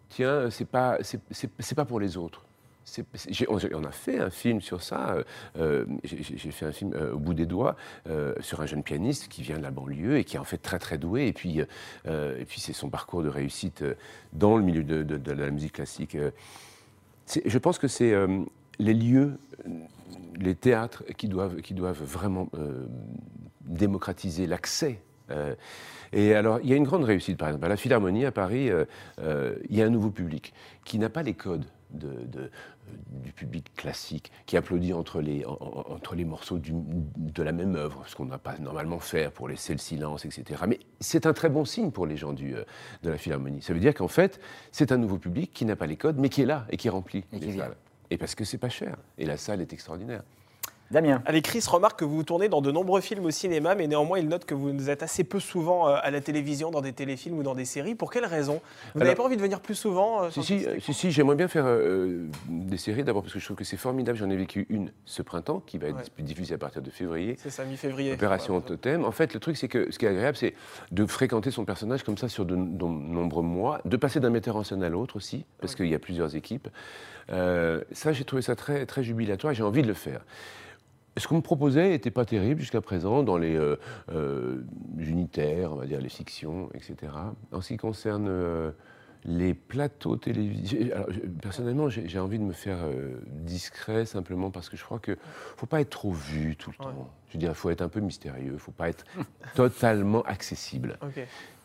Speaker 2: tiens, c'est pas, c'est pas pour les autres. On, a fait un film sur ça. euh, euh, j'ai fait un film euh, au bout des doigts sur un jeune pianiste qui vient de la banlieue et qui est en fait très très doué. Et puis, c'est son parcours de réussite dans le milieu de, la musique classique. Je pense que c'est les lieux, les théâtres qui doivent, vraiment démocratiser l'accès. et alors, il y a une grande réussite, par exemple. À la Philharmonie, à Paris, il y a un nouveau public qui n'a pas les codes de- de- du public classique, qui applaudit entre les, en- en- entre les morceaux du- de la même œuvre, ce qu'on n'a pas normalement faire pour laisser le silence, etc. Mais c'est un très bon signe pour les gens du, euh, de la Philharmonie. Ça veut dire qu'en fait, c'est un nouveau public qui n'a pas les codes, mais qui est là et qui remplit
Speaker 1: Et qui
Speaker 2: les
Speaker 1: vient.
Speaker 2: salles. Et parce que c'est pas cher. Et la salle est extraordinaire.
Speaker 1: Damien.
Speaker 3: Allez, Chris remarque que vous tournez dans de nombreux films au cinéma, mais néanmoins, il note que vous êtes assez peu souvent euh, à la télévision, dans des téléfilms ou dans des séries. Pour quelles raisons Vous n'avez pas envie de venir plus souvent euh,
Speaker 2: Si, euh, si, si, j'aimerais bien faire euh, des séries, d'abord parce que je trouve que c'est formidable. J'en ai vécu une ce printemps, qui va être
Speaker 3: Ouais.
Speaker 2: diffusée à partir de février.
Speaker 3: C'est ça, mi-février.
Speaker 2: Opération
Speaker 3: Voilà.
Speaker 2: Totem. En fait, le truc, c'est que ce qui est agréable, c'est de fréquenter son personnage comme ça sur de, de nombreux mois, de passer d'un metteur en scène à l'autre aussi, parce qu'il y a plusieurs équipes. Euh, ça, j'ai trouvé ça très, très jubilatoire et j'ai envie de le faire. Ce qu'on me proposait n'était pas terrible jusqu'à présent dans les euh, euh, unitaires, on va dire les fictions, etc. En ce qui concerne euh, les plateaux télévisés, alors, personnellement, j'ai envie de me faire discret simplement parce que je crois que faut pas être trop vu tout le
Speaker 3: Ouais.
Speaker 2: temps. Je veux dire, il faut être un peu mystérieux, il faut pas être totalement accessible.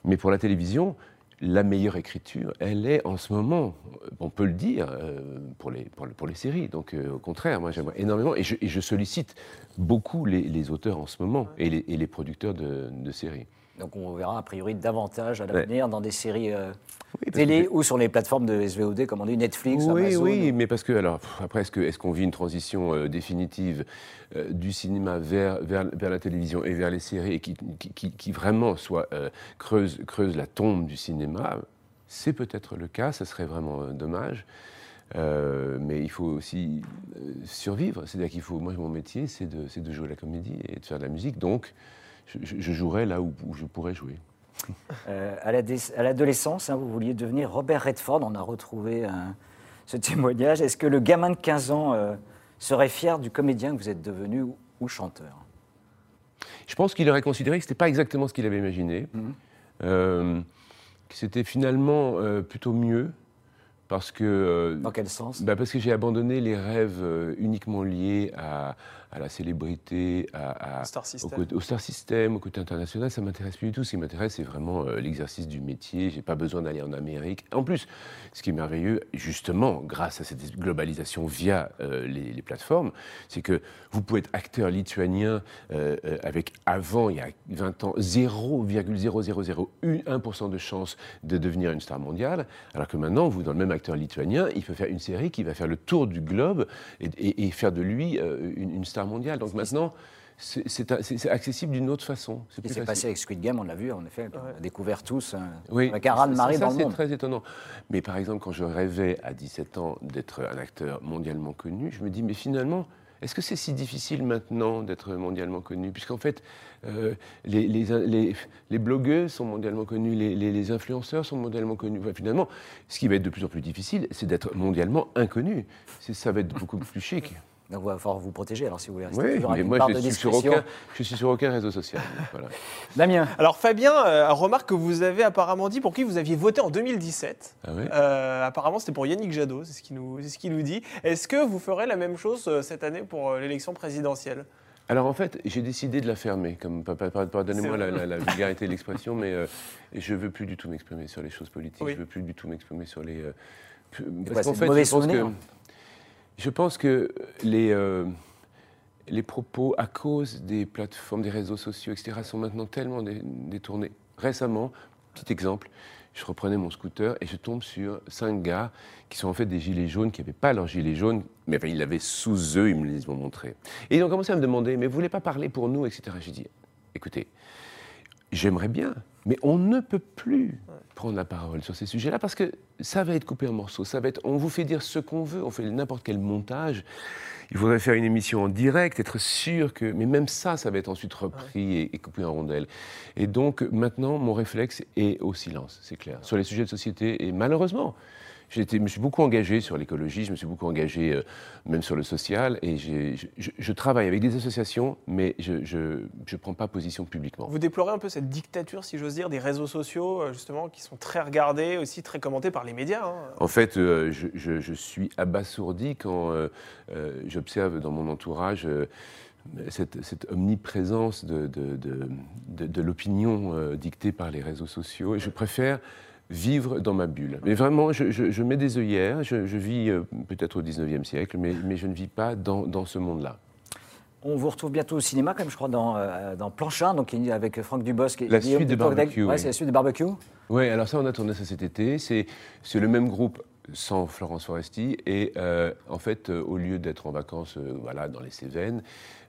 Speaker 2: Mais pour la télévision, la meilleure écriture, elle est en ce moment, on peut le dire, euh, pour, les, pour, le- pour les séries. Donc euh, au contraire, moi j'aimerais énormément, et je, et je sollicite beaucoup les, les auteurs en ce moment, et les, et les producteurs de, de séries.
Speaker 1: Donc on verra a priori davantage à l'avenir dans des séries euh,
Speaker 2: Oui,
Speaker 1: télé
Speaker 2: que-
Speaker 1: ou sur les plateformes de SVOD, comme on dit, Netflix,
Speaker 2: Oui,
Speaker 1: Amazon.
Speaker 2: oui, mais parce que, alors, après, est-ce que- est-ce qu'on vit une transition euh, définitive euh, du cinéma vers, vers, vers la télévision et vers les séries qui, qui, qui- qui vraiment soit, creuse, creuse la tombe du cinéma? C'est peut-être le cas, ça serait vraiment dommage. Euh, mais il faut aussi survivre. C'est-à-dire qu'il faut. Moi, mon métier, c'est de, c'est de jouer la comédie et de faire de la musique. Donc, je, je- jouerai là où, où je pourrais jouer.
Speaker 1: Euh, à l'adolescence, hein, vous vouliez devenir Robert Redford. On a retrouvé un- ce témoignage. Est-ce que le gamin de 15 ans euh, serait fier du comédien que vous êtes devenu ou, ou chanteur?
Speaker 2: Je pense qu'il aurait considéré que ce n'était pas exactement ce qu'il avait imaginé,
Speaker 1: Mhm.
Speaker 2: euh, que c'était finalement euh, plutôt mieux, parce que, euh,
Speaker 1: Dans quel sens?
Speaker 2: bah, parce que j'ai abandonné les rêves euh, uniquement liés à, à la célébrité, à, à-
Speaker 3: Star
Speaker 2: au,
Speaker 3: System.
Speaker 2: côté- au star system, au côté international, ça m'intéresse plus du tout. Ce qui m'intéresse, c'est vraiment euh, l'exercice du métier. J'ai pas besoin d'aller en Amérique. En plus, ce qui est merveilleux, justement, grâce à cette globalisation via euh, les, les plateformes, c'est que vous pouvez être acteur lituanien euh, avec avant, il y a 20 ans, 0,0001% de chance de devenir une star mondiale, alors que maintenant, vous, dans le même acteur lituanien, il peut faire une série qui va faire le tour du globe et, et- et faire de lui une, une star mondiale. Donc maintenant, c'est c'est- c'est- c'est accessible d'une autre façon. C'est
Speaker 1: Ce qui
Speaker 2: plus
Speaker 1: s'est passé avec Squid Game, on l'a vu, en effet. On a découvert tous, hein,
Speaker 2: Oui,
Speaker 1: un raz-de-marée
Speaker 2: ça,
Speaker 1: dans le
Speaker 2: c'est
Speaker 1: monde.
Speaker 2: très étonnant. Mais par exemple, quand je rêvais à 17 ans d'être un acteur mondialement connu, je me dis, mais finalement, est-ce que c'est si difficile maintenant d'être mondialement connu? Puisqu'en fait, euh, les, les, les- les blogueuses sont mondialement connues, les, influenceurs sont mondialement connus. Enfin, finalement, ce qui va être de plus en plus difficile, c'est d'être mondialement inconnu. C'est- Ça va être beaucoup plus chic.
Speaker 1: Donc il va falloir vous protéger, alors si vous voulez rester
Speaker 2: Oui,
Speaker 1: toujours avec
Speaker 2: mais
Speaker 1: une
Speaker 2: moi,
Speaker 1: part
Speaker 2: je
Speaker 1: de
Speaker 2: suis, sur aucun, je suis sur aucun réseau social. Voilà.
Speaker 1: Damien,
Speaker 3: Alors Fabien euh, remarque que vous avez apparemment dit pour qui vous aviez voté en 2017.
Speaker 2: Ah
Speaker 3: Euh, apparemment c'était pour Yannick Jadot, c'est ce qu'il nous, c'est ce nous dit. Est-ce que vous ferez la même chose euh, cette année pour euh, l'élection présidentielle?
Speaker 2: Alors en fait, j'ai décidé de la fermer. Comme, pa- pa- pa- Pardonnez-moi la, la- la vulgarité de l'expression, mais euh, je veux plus du tout m'exprimer sur les choses politiques.
Speaker 3: Oui.
Speaker 2: Je veux plus du tout m'exprimer sur les. euh, p-
Speaker 1: quoi, c'est de
Speaker 2: je
Speaker 1: mauvais
Speaker 2: pense que?
Speaker 1: souvenirs
Speaker 2: je pense que les euh, les propos à cause des plateformes, des réseaux sociaux, etc., sont maintenant tellement dé- détournés. Récemment, petit exemple, je reprenais mon scooter et je tombe sur cinq gars qui sont en fait des gilets jaunes, qui n'avaient pas leurs gilets jaunes, mais enfin, ils l'avaient sous eux, ils me les ont montrés. Et ils ont commencé à me demander, mais vous voulez pas parler pour nous, etc. J'ai dit, écoutez, j'aimerais bien, mais on ne peut plus prendre la parole sur ces sujets-là parce que ça va être coupé en morceaux. Ça va être, on vous fait dire ce qu'on veut, on fait n'importe quel montage. Il faudrait faire une émission en direct, être sûr que. Mais même ça, ça va être ensuite repris et, et coupé en rondelles. Et donc maintenant, mon réflexe est au silence, c'est clair, sur les sujets de société. Et malheureusement, je me suis beaucoup engagé sur l'écologie, je me suis beaucoup engagé euh, même sur le social, et je, je- je travaille avec des associations, mais je ne prends pas position publiquement.
Speaker 3: Vous déplorez un peu cette dictature, si j'ose dire, des réseaux sociaux, euh, justement, qui sont très regardés, aussi très commentés par les médias. hein.
Speaker 2: En fait, euh, je, suis abasourdi quand euh, j'observe dans mon entourage cette, cette omniprésence de, de- de- de- de l'opinion dictée par les réseaux sociaux. Et je préfère vivre dans ma bulle. Mais vraiment, je, je- je mets des œillères, je, je vis euh, peut-être au 19e siècle, mais, mais je ne vis pas dans, dans ce monde-là.
Speaker 1: On vous retrouve bientôt au cinéma, comme je crois, dans, euh, dans Planchin, donc avec Franck Dubosc. et
Speaker 2: La
Speaker 1: Guillaume
Speaker 2: suite de. Barbecue,
Speaker 1: Ouais,
Speaker 2: oui.
Speaker 1: c'est la suite de Barbecue.
Speaker 2: Oui, alors ça, on a tourné ça cet été. C'est le même groupe sans Florence Foresti. Et euh, en fait, euh, au lieu d'être en vacances euh, voilà, dans les Cévennes,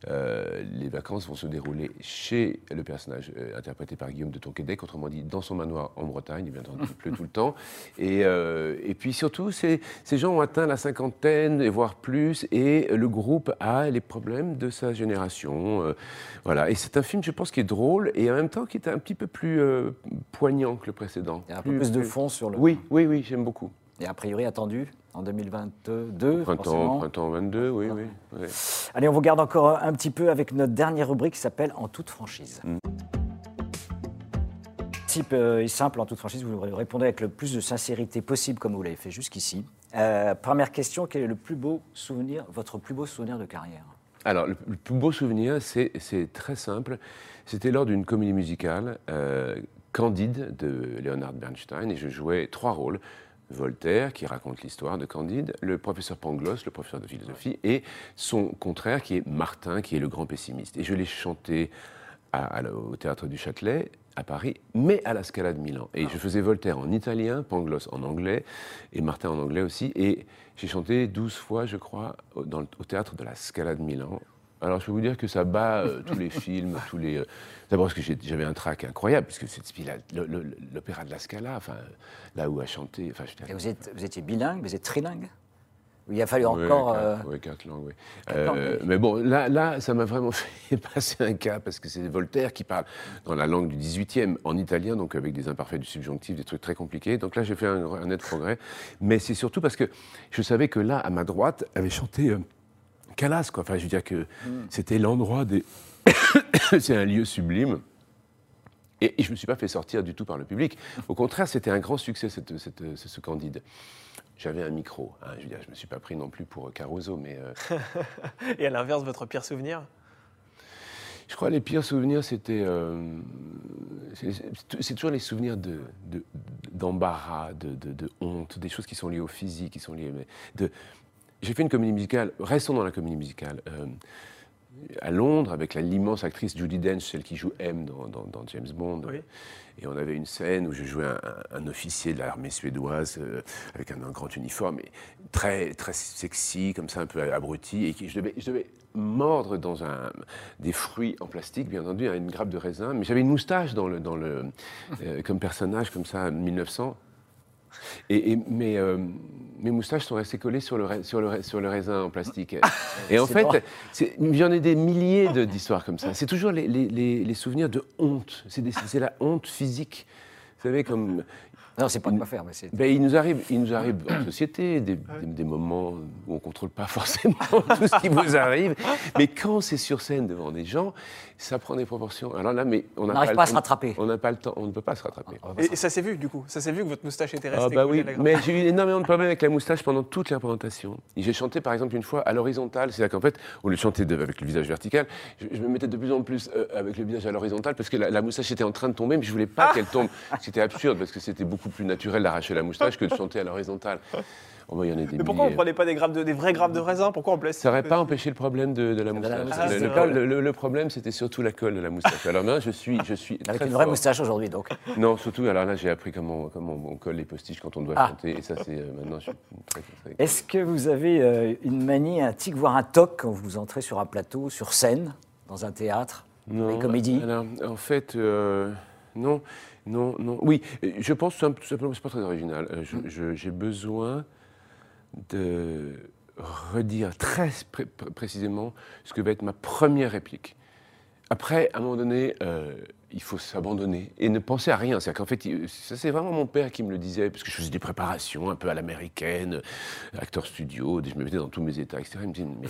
Speaker 2: les vacances vont se dérouler chez le personnage interprété par Guillaume de Tonquédec, autrement dit dans son manoir en Bretagne, bien entendu, il pleut tout le temps. Et, et puis surtout, ces gens ont atteint la cinquantaine, et voire plus, et le groupe a les problèmes de sa génération. voilà. Et c'est un film, je pense, qui est drôle et en même temps qui est un petit peu plus poignant que le précédent.
Speaker 1: Il y a un peu plus de fond sur le.
Speaker 2: Oui, oui, oui, j'aime beaucoup.
Speaker 1: Et a priori attendu en 2022.
Speaker 2: Printemps, printemps 22, oui, oui. oui.
Speaker 1: Allez, on vous garde encore un petit peu avec notre dernière rubrique qui s'appelle En toute franchise.
Speaker 2: Mm.
Speaker 1: Type euh, est simple, en toute franchise, vous répondez avec le plus de sincérité possible, comme vous l'avez fait jusqu'ici. Euh, première question quel est le plus beau souvenir, votre plus beau souvenir de carrière?
Speaker 2: Alors, le, le plus beau souvenir, c'est c'est très simple. C'était lors d'une comédie musicale, euh, Candide, de Leonard Bernstein, et je jouais trois rôles. Voltaire, qui raconte l'histoire de Candide, le professeur Pangloss, le professeur de philosophie, et son contraire, qui est Martin, qui est le grand pessimiste. Et je l'ai chanté au théâtre du Châtelet, à Paris, mais à la Scala de Milan. Et je faisais Voltaire en italien, Pangloss en anglais, et Martin en anglais aussi. Et j'ai chanté 12 fois, je crois, au, au théâtre de la Scala de Milan. Alors, je peux vous dire que ça bat euh, tous les films, tous les. euh, D'abord parce que j'avais un trac incroyable, puisque c'est l'opéra de la Scala, enfin, là où a chanté. Enfin, je veux dire,
Speaker 1: Et vous, êtes, vous étiez bilingue, vous êtes trilingue? Il a fallu encore.
Speaker 2: quatre-
Speaker 1: euh,
Speaker 2: ouais, quatre langues, oui.
Speaker 1: quatre
Speaker 2: Euh,
Speaker 1: langues, oui.
Speaker 2: Mais bon, là, là ça m'a vraiment fait passer un cas, parce que c'est Voltaire qui parle dans la langue du 18e, en italien, donc avec des imparfaits du subjonctif, des trucs très compliqués. Donc là, j'ai fait un, un net progrès. Mais c'est surtout parce que je savais que là, à ma droite, avait chanté euh, Calas, quoi. Enfin, je veux dire que
Speaker 1: Hmm.
Speaker 2: c'était l'endroit des. c'est un lieu sublime. Et, je ne me suis pas fait sortir du tout par le public. Au contraire, c'était un grand succès, cette, cette- ce, Candide. J'avais un micro. hein, je veux dire, je ne me suis pas pris non plus pour Caruso, mais euh,
Speaker 3: Et à l'inverse, votre pire souvenir?
Speaker 2: Je crois que les pires souvenirs, c'était. euh, c'est toujours les souvenirs de- de- d'embarras, de, de- de honte, des choses qui sont liées au physique, qui sont liées. mais de- J'ai fait une comédie musicale, restons dans la comédie musicale, euh, à Londres, avec l'immense actrice Judy Dench, celle qui joue M dans, dans- dans James Bond.
Speaker 3: Oui.
Speaker 2: Et on avait une scène où je jouais un, officier de l'armée suédoise euh, avec un, un grand uniforme, et très, très sexy, comme ça, un peu abruti, et qui, je, devais, je devais mordre dans un, des fruits en plastique, bien entendu, une grappe de raisin, mais j'avais une moustache dans le, dans le, euh, comme personnage, comme ça, 1900. Et, et mes, euh, mes moustaches sont restées collées sur le, rai- sur le, rai- sur le raisin en plastique. Et en fait, j'en ai des milliers de- d'histoires comme ça. C'est toujours les, les- les- les souvenirs de honte. C'est la honte physique. Vous savez, comme
Speaker 1: Non, c'est pas de quoi faire, mais c'est.
Speaker 2: Ben, il nous arrive, il nous arrive en société des, des- des moments où on ne contrôle pas forcément tout ce qui vous arrive. Mais quand c'est sur scène devant des gens, ça prend des proportions. Alors là, mais on n'a
Speaker 1: n'arrive
Speaker 2: le
Speaker 1: pas à se rattraper.
Speaker 2: On n'a pas le temps, on ne peut pas se rattraper.
Speaker 1: On pas
Speaker 3: Et, et ça s'est vu du coup. Ça s'est vu que votre moustache était restée.
Speaker 2: Ah bah oui, mais j'ai eu énormément de problèmes avec la moustache pendant toute la représentation. Et J'ai chanté par exemple une fois à l'horizontale, c'est-à-dire qu'en fait, au lieu de chanter de- avec le visage vertical, je, je me mettais de plus en plus euh, avec le visage à l'horizontale parce que la, la moustache était en train de tomber, mais je voulais pas qu'elle tombe. C'était absurde parce que c'était beaucoup plus naturel d'arracher la moustache que de chanter à l'horizontale. Oh, bah, y en a des
Speaker 3: Mais pourquoi on
Speaker 2: milliers.
Speaker 3: prenait pas des, grappes de, des vraies grappes de raisin? Pourquoi on place
Speaker 2: Ça n'aurait pas empêché le problème de, de la moustache. le, problème, c'était surtout la colle de la moustache. Alors là, je suis, je suis
Speaker 1: Avec
Speaker 2: très
Speaker 1: une vraie
Speaker 2: fort.
Speaker 1: moustache aujourd'hui, donc.
Speaker 2: Non, surtout, alors là, j'ai appris comment, comment on colle les postiches quand on doit
Speaker 1: Ah.
Speaker 2: chanter. Et ça, c'est euh, maintenant, je suis très, très, très-
Speaker 1: Est-ce que vous avez euh, une manie, un tic, voire un toc quand vous entrez sur un plateau, sur scène, dans un théâtre, dans les comédies?
Speaker 2: alors, en fait, euh, non, non, non. Oui, euh, je pense tout simplement, c'est pas très original. Euh, J'ai besoin de redire très pré- pré- précisément ce que va être ma première réplique. Après, à un moment donné, euh, il faut s'abandonner et ne penser à rien. C'est-à-dire qu'en fait, ça c'est vraiment mon père qui me le disait, parce que je faisais des préparations un peu à l'américaine, acteur studio, je me mettais dans tous mes états, etc. Il me disait, mais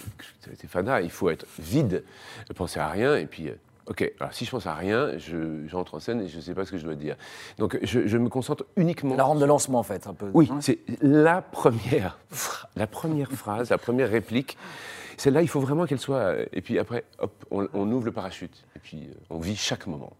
Speaker 2: c'est fada, il faut être vide, ne penser à rien, et puis, ok, alors si je pense à rien, je- j'entre en scène et je ne sais pas ce que je dois dire. Donc je, je me concentre uniquement
Speaker 1: La rampe de lancement, en fait, un peu.
Speaker 2: oui,
Speaker 1: hein
Speaker 2: c'est la première, la première phrase, la première réplique. Celle-là, il faut vraiment qu'elle soit. euh, Et puis après, hop, on, on ouvre le parachute. Et puis, euh, on vit chaque moment.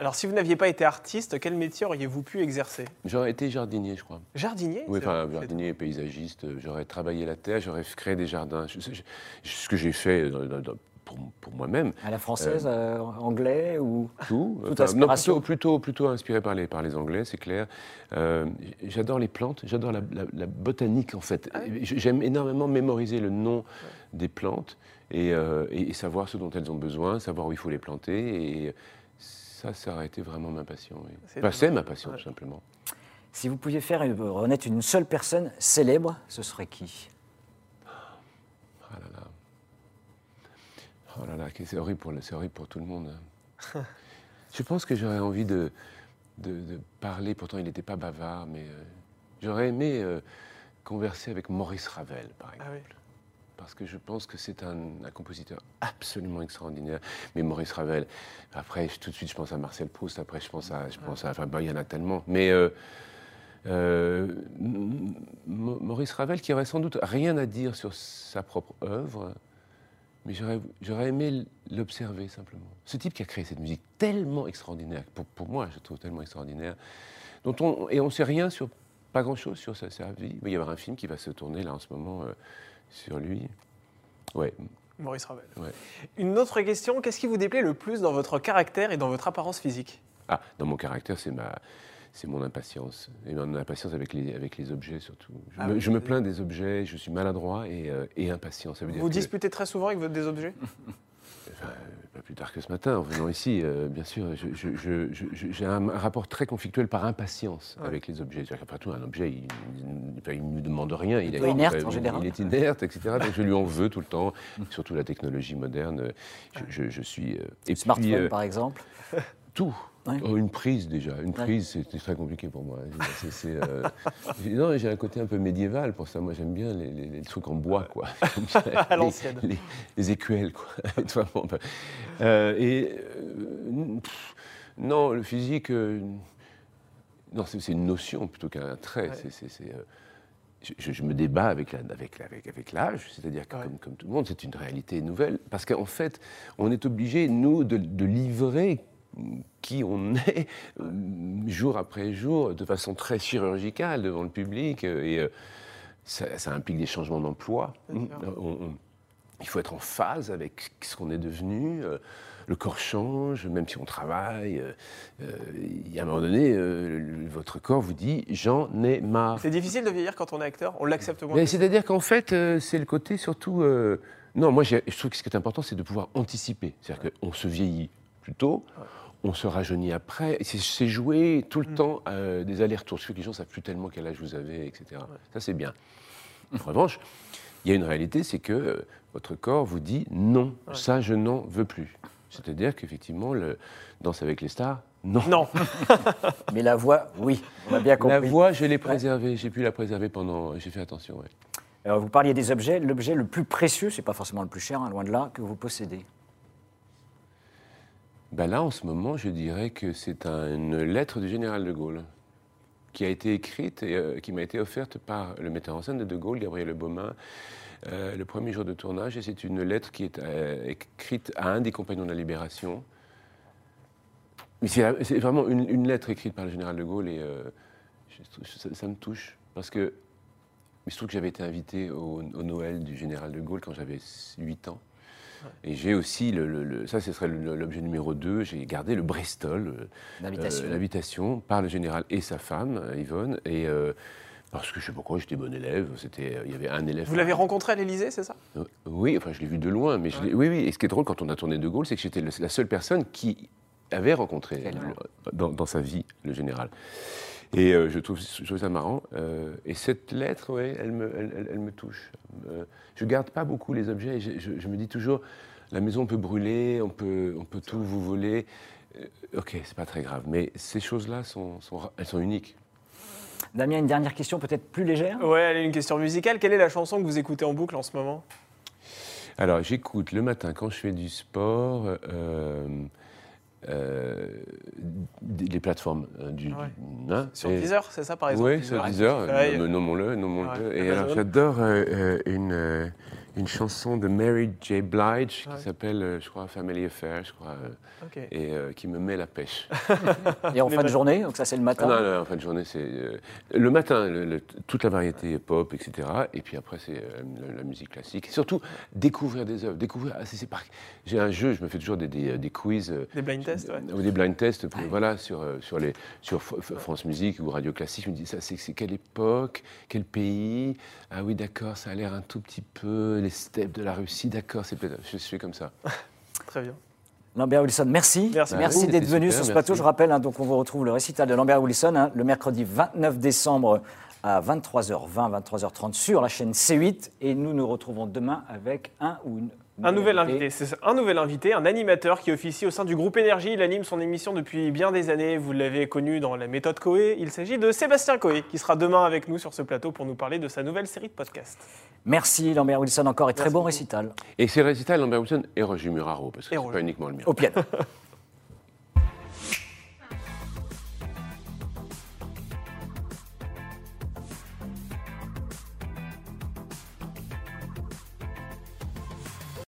Speaker 3: Alors si vous n'aviez pas été artiste, quel métier auriez-vous pu exercer?
Speaker 2: J'aurais été jardinier, je crois.
Speaker 3: Jardinier?
Speaker 2: Oui, enfin, jardinier, paysagiste. euh, J'aurais travaillé la terre, j'aurais créé des jardins. Je- je- je- ce que j'ai fait dans- dans- pour, pour moi-même.
Speaker 1: À la française, euh, anglais ou.
Speaker 2: Tout.
Speaker 1: Toute
Speaker 2: Enfin, non, plutôt, plutôt, plutôt inspiré par les, par les Anglais, c'est clair. Euh, j'adore les plantes, j'adore la, la- la botanique en fait. J'aime énormément mémoriser le nom des plantes et, euh, et- savoir ce dont elles ont besoin, savoir où il faut les planter. Et ça, ça aurait été vraiment ma passion. oui.
Speaker 3: C'est
Speaker 2: Enfin, ma passion, tout simplement.
Speaker 1: Si vous pouviez faire renaître une seule personne célèbre, ce serait qui
Speaker 2: Ah là là. Oh là là, que c'est horrible, pour le- c'est horrible pour tout le monde. Je pense que j'aurais envie de, de, de parler, pourtant il n'était pas bavard, mais euh, j'aurais aimé euh, converser avec Maurice Ravel, par exemple.
Speaker 3: Ah oui.
Speaker 2: Parce que je pense que c'est un, un compositeur absolument extraordinaire. Mais Maurice Ravel, après, je- tout de suite, je pense à Marcel Proust, après, je pense à. Je pense à enfin, il y en a tellement. Mais. euh, euh, Maurice Ravel, qui aurait sans doute rien à dire sur sa propre œuvre, mais j'aurais aimé l'observer simplement. Ce type qui a créé cette musique tellement extraordinaire, pour, pour moi je trouve tellement extraordinaire, dont on, et on ne sait rien sur, pas grand-chose sur sa, sa vie. Il va y avoir un film qui va se tourner là en ce moment euh, sur lui. Ouais,
Speaker 3: Maurice Ravel.
Speaker 2: ouais.
Speaker 3: Une autre question, qu'est-ce qui vous déplaît le plus dans votre caractère et dans votre apparence physique?
Speaker 2: Ah, dans mon caractère, c'est ma, c'est mon impatience. Et mon impatience avec les, avec les objets surtout. Je,
Speaker 3: Ah
Speaker 2: me,
Speaker 3: oui,
Speaker 2: je me plains des objets, je suis maladroit et, euh, et impatient. Ça veut dire
Speaker 3: Vous
Speaker 2: que-
Speaker 3: disputez très souvent avec votre des objets?
Speaker 2: Enfin, pas plus tard que ce matin, en venant ici, euh, bien sûr, j'ai un, un rapport très conflictuel par impatience
Speaker 3: Ouais.
Speaker 2: avec les objets. C'est-à-dire qu'après tout, un objet, il ne me demande rien. Il,
Speaker 1: plutôt inerte, en général.
Speaker 2: Il est inerte, etc. Donc je lui en veux tout le temps. Surtout la technologie moderne. Je, je- je suis. euh, et
Speaker 1: Smartphone,
Speaker 2: puis, euh,
Speaker 1: par exemple.
Speaker 2: tout.
Speaker 1: Ouais.
Speaker 2: Oh, une prise déjà, une
Speaker 1: Ouais.
Speaker 2: prise c'était très compliqué pour moi. Euh, j'ai- non, j'ai un côté un peu médiéval pour ça. Moi j'aime bien les, les- les trucs en bois, quoi.
Speaker 3: À
Speaker 2: Les-
Speaker 3: l'ancienne.
Speaker 2: Les, les écuelles, quoi. Vraiment, bah. Euh, et euh, pff, non, le physique, non, c'est une notion plutôt qu'un trait.
Speaker 3: Ouais.
Speaker 2: C'est- je, me débat avec la- avec, avec, avec l'âge, c'est-à-dire que
Speaker 3: Ouais.
Speaker 2: comme, comme tout le monde, c'est une réalité nouvelle, parce qu'en fait, on est obligé, nous, de, de livrer qui on est euh, jour après jour, de façon très chirurgicale devant le public, euh, et euh, ça, ça implique des changements d'emploi. Il faut être en phase avec ce qu'on est devenu. le corps change, même si on travaille. Il y a un moment donné, votre corps vous dit j'en ai marre.
Speaker 3: C'est difficile de vieillir quand on est acteur On l'accepte moins
Speaker 2: c'est-à-dire qu'en fait, c'est le côté surtout. euh, non, moi, je trouve que ce qui est important, c'est de pouvoir anticiper. C'est-à-dire qu'on se vieillit plus tôt, on se rajeunit après. C'est jouer tout le
Speaker 3: Mm.
Speaker 2: temps euh, des allers-retours. Que les gens ne savent plus tellement quel âge vous avez, etc. Ça, c'est bien. En revanche, il y a une réalité, c'est que euh, votre corps vous dit non,
Speaker 3: Ouais.
Speaker 2: ça, je n'en veux plus. C'est-à-dire qu'effectivement, le Danse avec les stars Non.
Speaker 3: Non.
Speaker 1: Mais la voix, oui, on a bien compris.
Speaker 2: La voix, je l'ai préservée. J'ai pu la préserver pendant. J'ai fait attention.
Speaker 1: Alors, vous parliez des objets. L'objet le plus précieux, c'est pas forcément le plus cher, hein, loin de là, que vous possédez.
Speaker 2: Ben là, en ce moment, je dirais que c'est un- une lettre du général de Gaulle qui a été écrite et euh, qui m'a été offerte par le metteur en scène de De Gaulle, Gabriel Baumin, euh, le premier jour de tournage. Et c'est une lettre qui est euh, écrite à un des compagnons de la Libération. Mais c'est vraiment une, lettre écrite par le général de Gaulle et ça, me touche parce que se trouve que j'avais été invité au, au Noël du général de Gaulle quand j'avais 8 ans. Et j'ai aussi, le, le- le- ça ce serait l'objet numéro 2, j'ai gardé le Bristol, euh,
Speaker 1: L'invitation.
Speaker 2: euh, par le général et sa femme, euh, Yvonne. Et euh, parce que je sais pas pourquoi, j'étais bon élève, c'était, il y avait un élève.
Speaker 3: Vous l'avez rencontré à l'Élysée, c'est ça?
Speaker 2: Oui, enfin je l'ai vu de loin, mais je oui, oui. Et ce qui est drôle quand on a tourné De Gaulle, c'est que j'étais la seule personne qui avait rencontré dans sa vie le général. Et euh, je, trouve, je trouve ça marrant. Euh, et cette lettre, ouais, elle, me, elle, elle- elle me touche. Euh, je garde pas beaucoup les objets. et Je, je- je me dis toujours, la maison peut brûler, on peut, on peut tout vous voler. Euh, ok, c'est pas très grave. Mais ces choses-là sont, sont elles sont uniques.
Speaker 1: Damien, une dernière question peut-être plus légère?
Speaker 3: Ouais, allez, une question musicale. Quelle est la chanson que vous écoutez en boucle en ce moment?
Speaker 2: Alors, j'écoute le matin quand je fais du sport. Euh, les plateformes euh, du,
Speaker 3: Ouais.
Speaker 2: du- hein,
Speaker 3: Sur Deezer, c'est ça par exemple
Speaker 2: Oui, sur Deezer, nommons-le, nommons-le.
Speaker 3: Ouais,
Speaker 2: Et alors, j'adore euh, euh, une, une chanson de Mary J. Blige
Speaker 3: Ouais.
Speaker 2: qui s'appelle, euh, je crois, Family Affair, je crois, euh, et euh, qui me met la pêche.
Speaker 1: Et en fin de journée, donc ça c'est le
Speaker 2: Ah
Speaker 1: matin.
Speaker 2: non, non, en fin de journée, c'est euh, le matin, le- le- toute la variété pop, etc. Et puis après, c'est euh, la, la musique classique. Et surtout, découvrir des œuvres. Découvrir. ah, c'est- c'est par- J'ai un jeu, je me fais toujours des, des, des quiz.
Speaker 3: Des blind tests, ouais.
Speaker 2: ou des blind tests pour- voilà, sur, sur, les, sur France Musique ou Radio Classique. Je me dis, ça, c'est c'est quelle époque, quel pays? Ah oui, d'accord, ça a l'air un tout petit peu les steppes de la Russie, d'accord, c'est peut-être. Je suis comme ça.
Speaker 3: Très bien.
Speaker 1: Lambert Wilson, merci.
Speaker 3: Merci
Speaker 1: Merci
Speaker 2: beaucoup.
Speaker 1: d'être venu sur ce
Speaker 2: merci.
Speaker 1: plateau. Je rappelle, hein, donc on vous retrouve le récital de Lambert Wilson hein, le mercredi 29 décembre à 23h20, 23h30 sur la chaîne C8. Et nous nous retrouvons demain avec un ou une.
Speaker 3: Un nouvel invité, c'est un nouvel invité, un animateur qui officie au sein du groupe Énergie. Il anime son émission depuis bien des années. Vous l'avez connu dans la méthode Coé. Il s'agit de Sébastien Coé, qui sera demain avec nous sur ce plateau pour nous parler de sa nouvelle série de podcasts.
Speaker 1: Merci Lambert Wilson encore et très
Speaker 3: Merci
Speaker 1: bon
Speaker 3: beaucoup.
Speaker 1: récital
Speaker 2: Et c'est le récital Lambert Wilson et Roger Muraro, parce que
Speaker 3: Et
Speaker 2: c'est pas uniquement le mien.
Speaker 1: au piano.